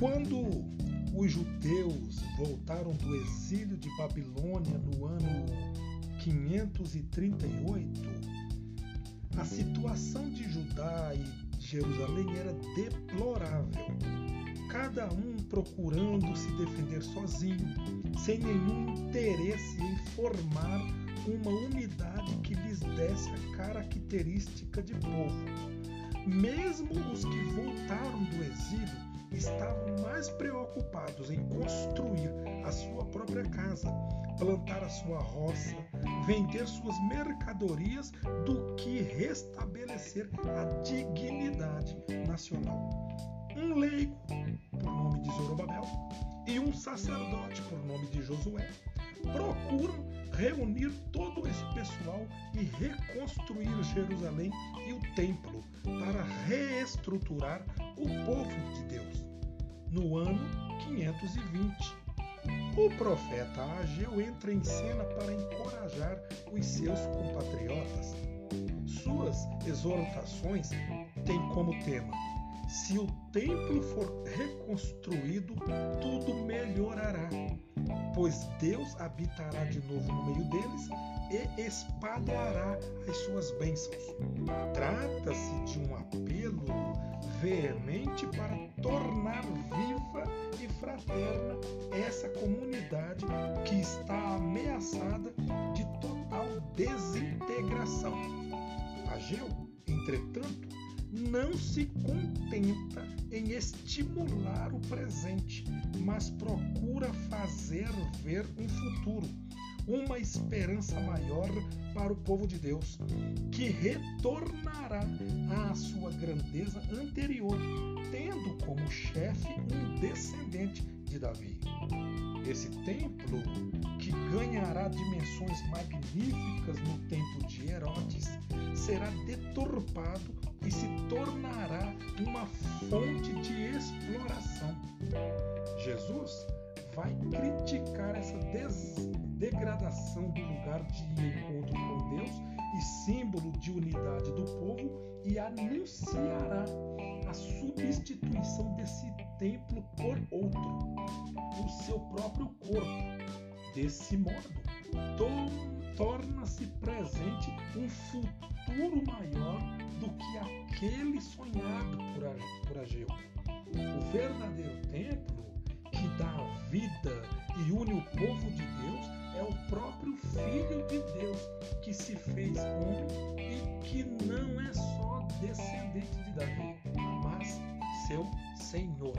Quando os judeus voltaram do exílio de Babilônia no ano 538, a situação de Judá e Jerusalém era deplorável. Cada um procurando se defender sozinho, sem nenhum interesse em formar uma unidade que lhes desse a característica de povo. Mesmo os que voltaram do exílio estavam mais preocupados em construir a sua própria casa, plantar a sua roça, vender suas mercadorias, do que restabelecer a dignidade nacional. Um leigo, por nome de Zorobabel, e um sacerdote, por nome de Josué, procuram reunir todo esse pessoal e reconstruir Jerusalém e o templo para reestruturar o povo de Deus. No ano 520, o profeta Ageu entra em cena para encorajar os seus compatriotas. Suas exortações têm como tema: se o templo for reconstruído, tudo melhorará pois Deus habitará de novo no meio deles e espalhará as suas bênçãos. Trata-se de um apelo veemente para tornar fraterna essa comunidade que está ameaçada de total desintegração. Ageu, entretanto, não se contenta em estimular o presente, mas procura fazer ver um futuro, uma esperança maior para o povo de Deus, que retornará à sua grandeza anterior, tendo como chefe um descendente de Davi. Esse templo, que ganhará dimensões magníficas no tempo de Herodes, será deturpado e se tornará uma fonte de exploração. Jesus vai criticar degradação do lugar de encontro com Deus e símbolo de unidade do povo e anunciará a substituição desse templo por outro, o seu próprio corpo. Desse modo, torna-se presente um futuro maior do que aquele sonhado por Ageu. O verdadeiro templo que dá vida e une o povo de Deus é o próprio Filho de Deus que se fez homem e que não é só descendente de Davi, mas seu Senhor.